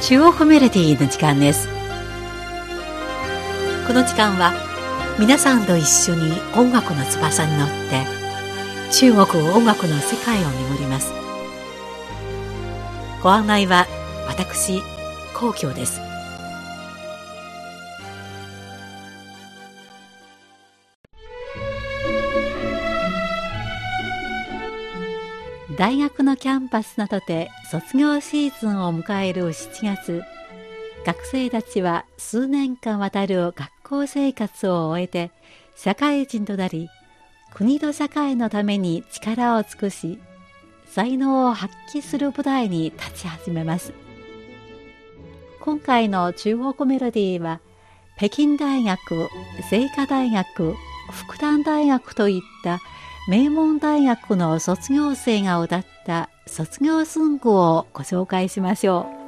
中央コメディの時間です。この時間は皆さんと一緒に音楽の翼に乗って中国音楽の世界を巡ります。ご案内は私皇居です。大学のキャンパスなどで卒業シーズンを迎える7月。学生たちは数年間渡る学校生活を終えて社会人となり国と社会のために力を尽くし才能を発揮する舞台に立ち始めます。今回の中国メロディーは北京大学、清華大学、復旦大学といった名門大学の卒業生が歌った卒業ソングをご紹介しましょう。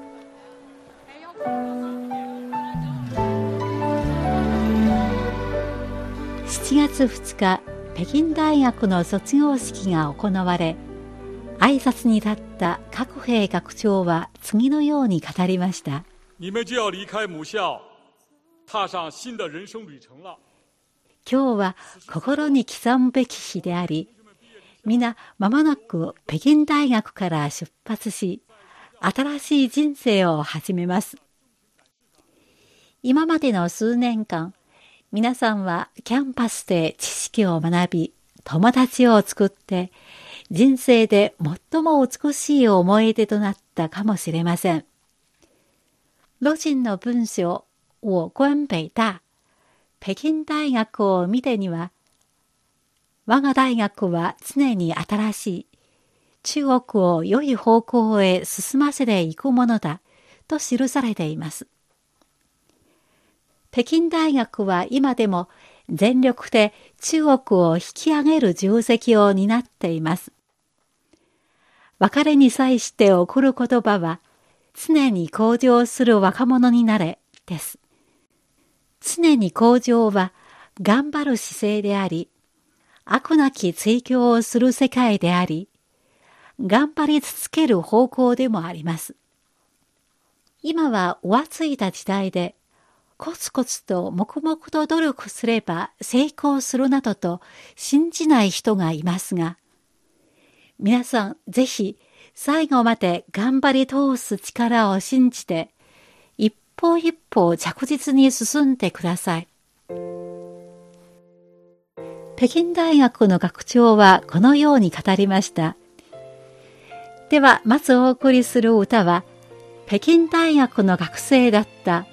7月2日、北京大学の卒業式が行われ、挨拶に立った各兵学長は次のように語りました。今日は心に刻むべき日であり、皆まもなく北京大学から出発し、新しい人生を始めます。今までの数年間、皆さんはキャンパスで知識を学び、友達を作って、人生で最も美しい思い出となったかもしれません。ロジンの文章、我关北大、北京大学を見てには、我が大学は常に新しい、中国を良い方向へ進ませていくものだ、と記されています。北京大学は今でも全力で中国を引き上げる重責を担っています。別れに際して送る言葉は、常に向上する若者になれ、です。常に向上は頑張る姿勢であり、悪なき追求をする世界であり、頑張り続ける方向でもあります。今は浮ついた時代で、コツコツと黙々と努力すれば成功するなどと信じない人がいますが、皆さんぜひ最後まで頑張り通す力を信じて、歩一歩着実に進んでください。北京大学の学長はこのように語りました。では、まずお送りする歌は、北京大学の学生だった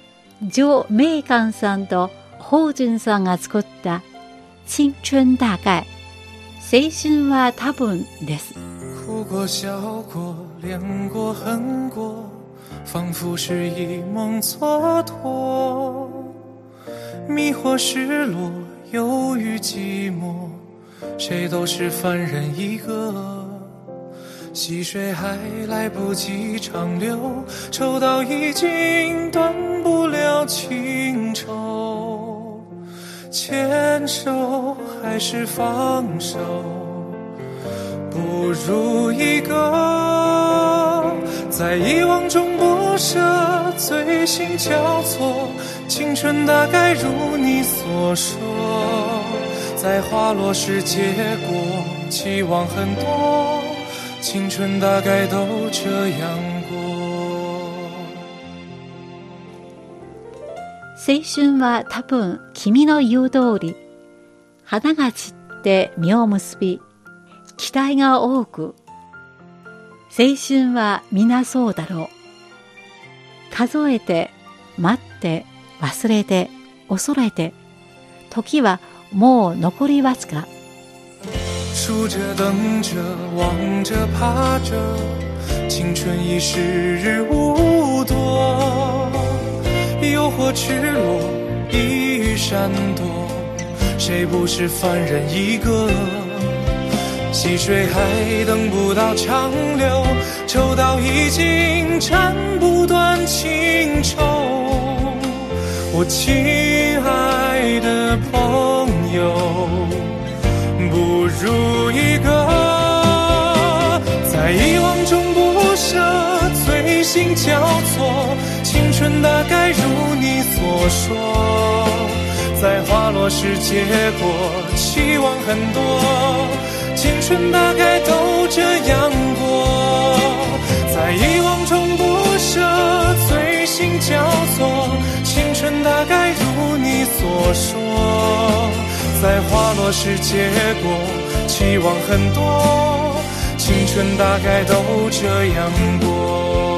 上明観さんと宝順さんが作った青春大概青春は多分です。哭过笑过恋过恨过仿佛是一梦蹉跎迷惑失落忧郁寂寞谁都是凡人一个溪水还来不及长流，抽刀已经断不了情愁。牵手还是放手，不如一个在遗忘中不舍，醉心交错。青春大概如你所说，在花落时结果，期望很多。青春大概都这样過青春は多分君の言う通り花が散って実を結び期待が多く 青春は皆そうだろう数えて待って忘れて恐れて時はもう残りわずか数着等着望着怕着，青春已时日无多，诱惑赤裸，一闪躲，谁不是凡人一个？溪水还等不到长流，抽刀已经斩不断情愁。我亲爱的朋友。不如一个在遗忘中不舍，醉。心交错，青春大概如你所说，在花落时结果，期望很多，青春大概都这样过，在遗忘中不舍，醉心交错，青春大概如你所说，在花落时结果，期望很多。青春大概都这样过，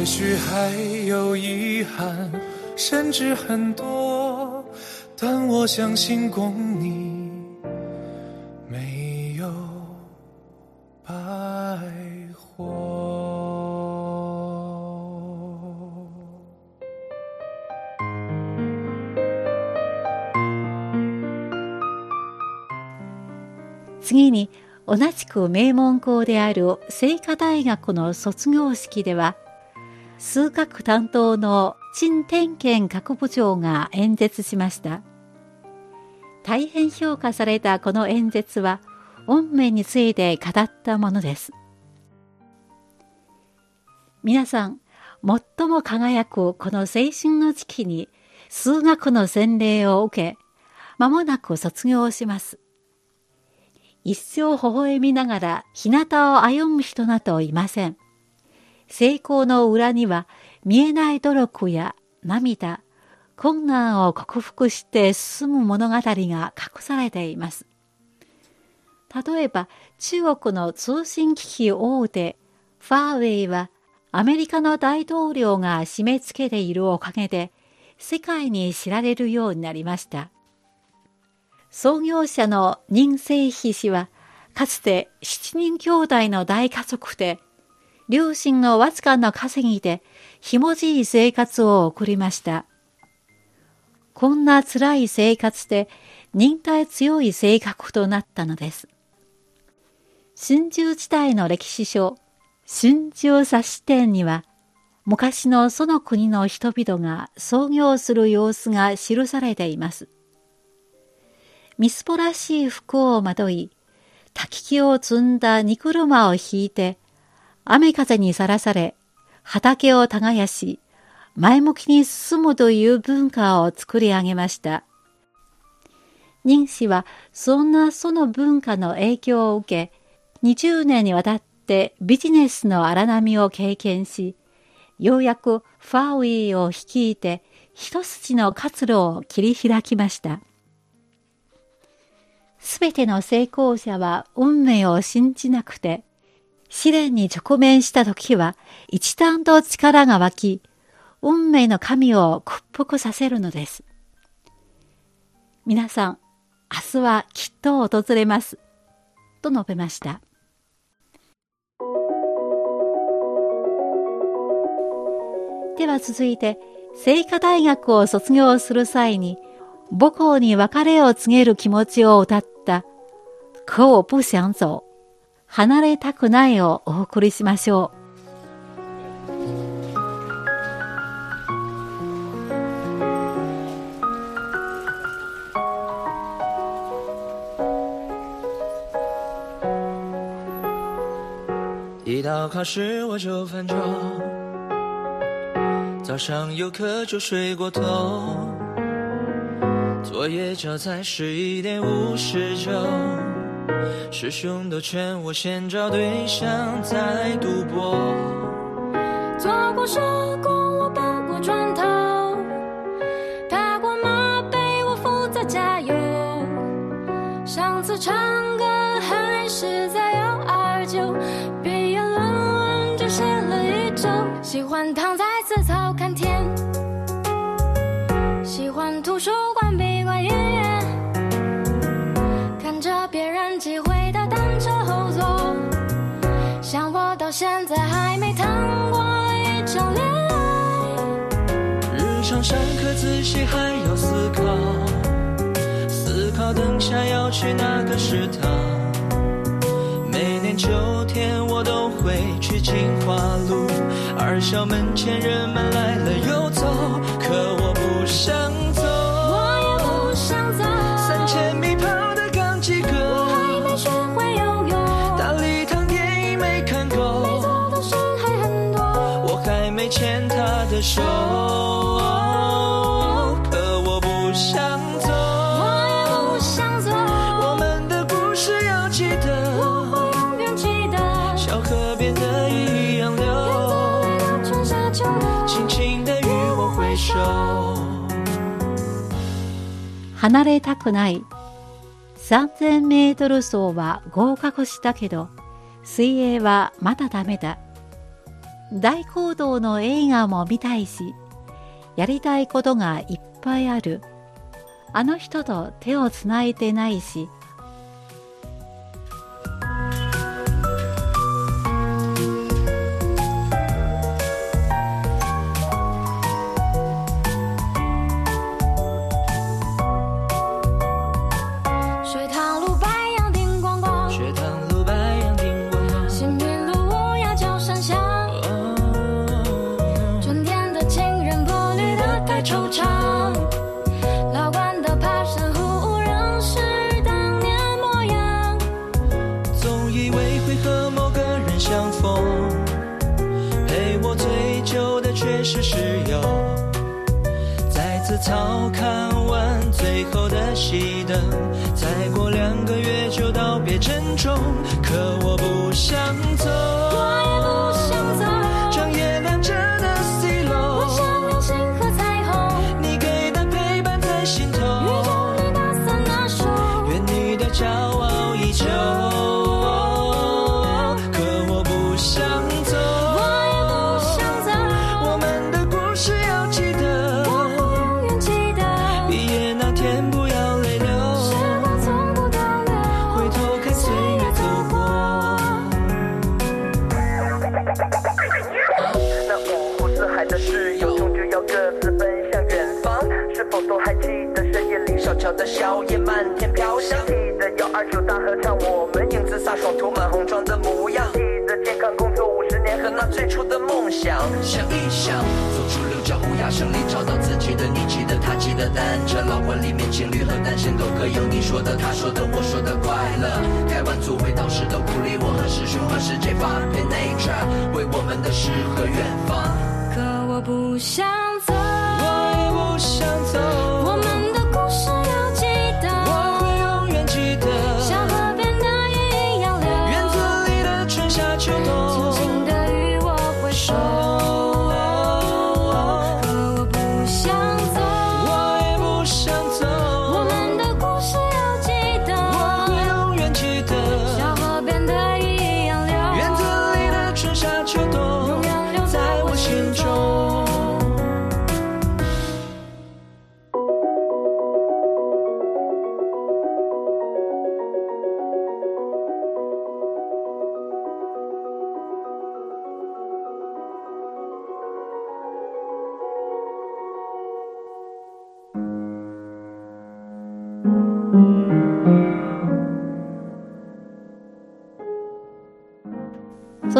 也许还有遗憾，甚至很多，但我相信共你没有白活。次に同じく名門校である清華大学の卒業式では数学担当の陳天健学部長が演説しました。大変評価されたこの演説は運命について語ったものです。皆さん最も輝くこの青春の時期に数学の洗礼を受け間もなく卒業します。一生微笑みながら日向を歩む人などいません。成功の裏には見えない努力や涙、困難を克服して進む物語が隠されています。例えば中国の通信機器大手ファーウェイはアメリカの大統領が締め付けているおかげで世界に知られるようになりました。創業者の任正妃氏は、かつて七人兄弟の大家族で、両親のわずかな稼ぎで、ひもじい生活を送りました。こんな辛い生活で、忍耐強い性格となったのです。春秋時代の歴史書、春秋差し典には、昔のその国の人々が創業する様子が記されています。みすぼらしい服をまとい、滝木を積んだ荷車を引いて、雨風にさらされ、畑を耕し、前向きに進むという文化を作り上げました。任氏はそんなその文化の影響を受け、20年にわたってビジネスの荒波を経験し、ようやくファーウィーを率いて一筋の活路を切り開きました。すべての成功者は運命を信じなくて、試練に直面した時は一段と力が湧き、運命の神を屈服させるのです。皆さん、明日はきっと訪れます。と述べました。では続いて、聖火大学を卒業する際に、母校に別れを告げる気持ちを歌った可我不想走離れたくないをお送りしましょう。一到考试我就翻桌，早上有课就睡过头。作业交在十一点五十九，师兄都劝我先找对象再赌博。做过手工，我搬过砖头，踏过马背，我负责加油。上次唱歌还是在幺二九，毕业论文就写了一。周，喜欢躺在紫草看天，喜欢图书馆到现在还没谈过一场恋爱。日常上课自习还要思考，思考等下要去哪个食堂。每年秋天我都会去清华路，二校门前人们来了又走，可我不想的手，可我不想走。我也不想走，我们的故事要记我得，会永远记得。小河边的一样流，春夏秋冬，轻轻地与我挥手。離れたくない。3000メートル走は合格したけど、水泳はまだダメだ。大行動の映画も見たいし、やりたいことがいっぱいある。あの人と手をつないでないし、最后的熄灯，再过两个月就道别珍重，可我不想走。小的硝烟漫天飘香？记得幺二九大合唱，我们英姿飒爽，涂满红妆的模样。记得健康工作五十年和那最初的梦想。想一想，走出六角乌鸦声里，找到自己的你，记得他，记得单车。老馆里面情侣和单身狗各有你说的、他说的、我说的快乐。开完组会导师的鼓励我和师兄和师姐发篇 nature，为我们的诗和远方。可我不想走。我也不想走，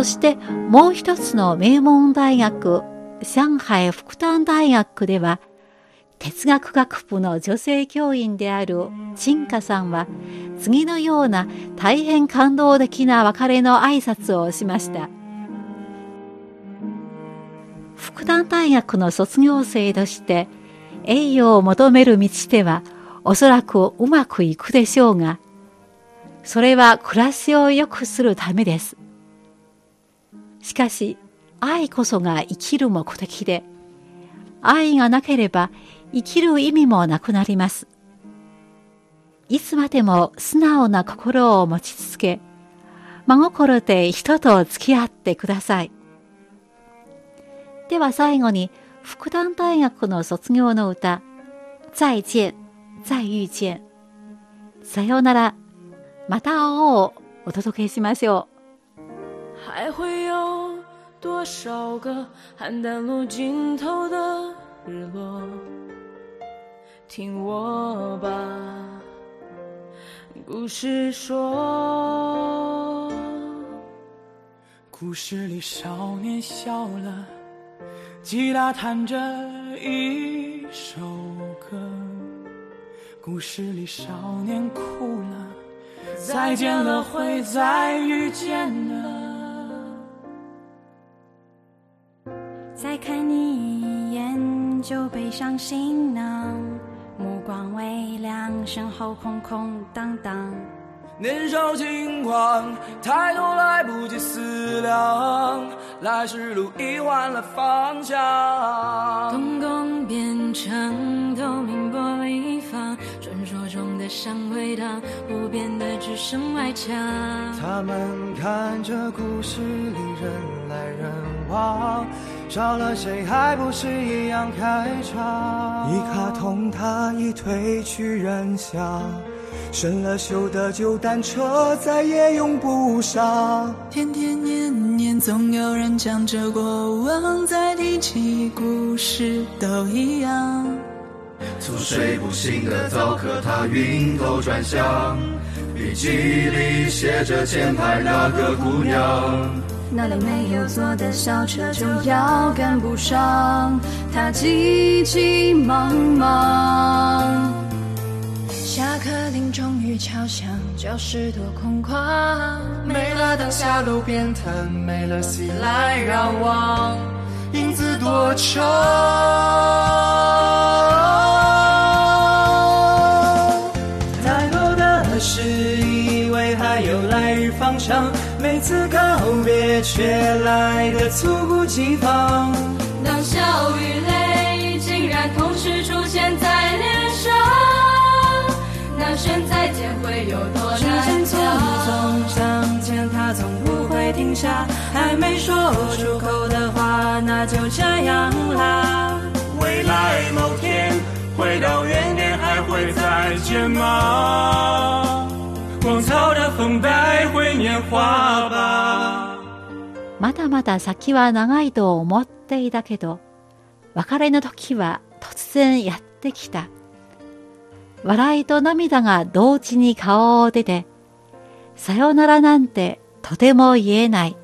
そしてもう一つの名門大学、上海福旦大学では、哲学学部の女性教員である陳華さんは、次のような大変感動的な別れの挨拶をしました。福旦大学の卒業生として、栄誉を求める道では、おそらくうまくいくでしょうが、それは暮らしを良くするためです。しかし、愛こそが生きる目的で、愛がなければ生きる意味もなくなります。いつまでも素直な心を持ち続け、真心で人と付き合ってください。では最後に、復旦大学の卒業の歌、再见、再遇见、さようなら、また会おうお届けしましょう还会有多少个邯郸路尽头的日落？听我把故事说。故事里少年笑了，吉他弹着一首歌。故事里少年哭了，再见了会再遇见的。再看你一眼就背上行囊，目光微亮，身后空空荡荡。年少轻狂，太多来不及思量，来时路已换了方向。瞳孔变成透明玻璃房，传说中的山回荡，不变的只剩外墙。他们看着故事里人来人往，少了谁还不是一样开场？一卡通它已褪去人像，生了锈的旧单车再也用不上。天天年年，总有人讲着过往，再提起故事都一样。从睡不醒的早课，他晕头转向，笔记里写着前排那个姑娘。那辆没有座的校车就要赶不上，他急急忙忙。下课铃终于敲响，教室多空旷。没了当下路边摊，没了熙来攘往，影子多长。太多的事，以为还有来日方长，每次告别却来得猝不及防。当笑与泪竟然同时出现在脸上，那声再见会有多时间难匆讲？匆向前，它总不会停下。还没说出口的话，那就这样啦。未来某天回到原点，还会再见吗？荒草的风带回年华吧。まだまだ先は長いと思っていたけど、別れの時は突然やってきた。笑いと涙が同時に顔を出て、さよならなんてとても言えない。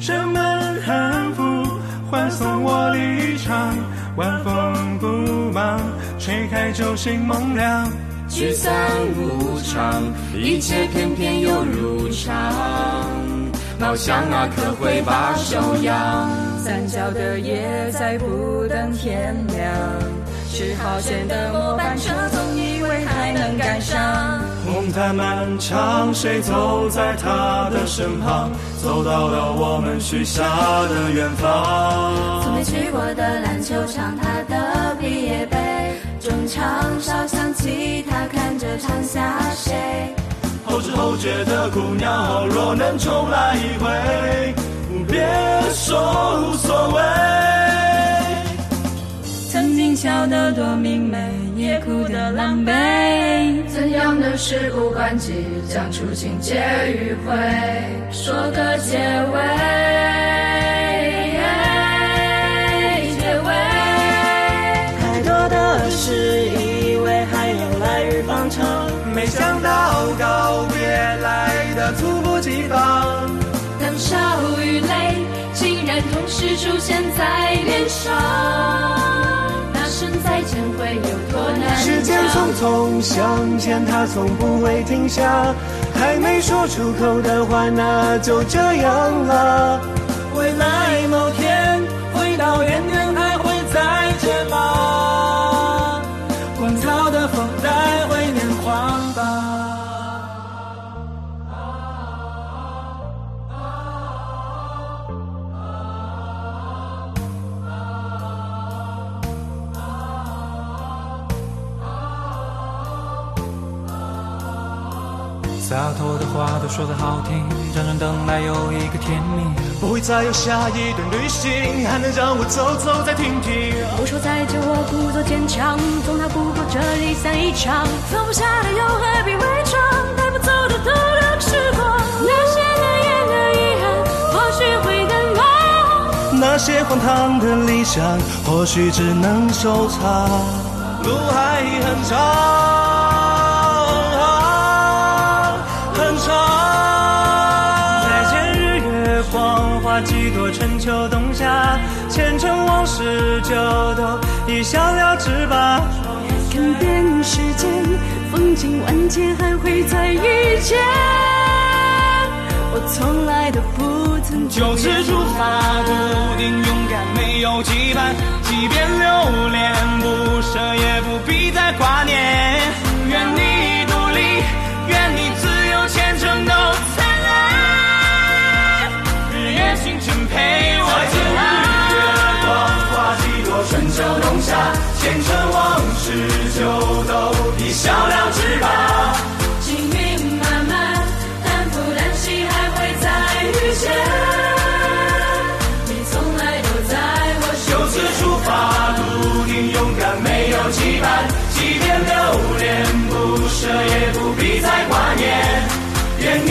什么人很富，欢送我离场，晚风不忙，吹开酒醒梦凉。聚散无常，一切偏偏又如常。猫想啊，可会把手扬？三角的夜再不等天亮，十号线的末班车总以为还能赶上。梦太漫长，谁走在他的身旁，走到了我们许下的远方。从没去过的篮球场，他的毕业杯，中场哨后觉的姑娘，若能重来一回，别说无所谓。曾经笑得多明媚，也哭得狼狈。怎样的事不关己，讲出情节迂回，说个结尾。结尾。太多的事，以为还有来日方长，没想到告的猝不及防。当笑与泪竟然同时出现在脸上，那声再见会有多难时间？匆匆向前，它从不会停下。还没说出口的话，那就这样了。未来某天回到原点，洒脱的话都说得好听，辗转等来又一个天明。不会再有下一段旅行，还能让我走走再停停。不说再见，我故作坚强，总逃不过这离散一场。放不下的又何必伪装？带不走的都留时光。那些难言的遗憾，或许会更好。那些荒唐的理想，或许只能收藏。路还很长，花几多春秋冬夏，前尘往事就都一笑了之吧。看遍世间风景万千，还会再遇见。我从来都不曾就此出发，注定勇敢，没有羁绊。即便留恋前尘往事就都一笑了之吧。经历漫漫，担负担心，还会再遇见。你从来都在我身边。就此出发，笃定勇敢，没有羁绊。即便留恋不舍，也不必再挂念。愿你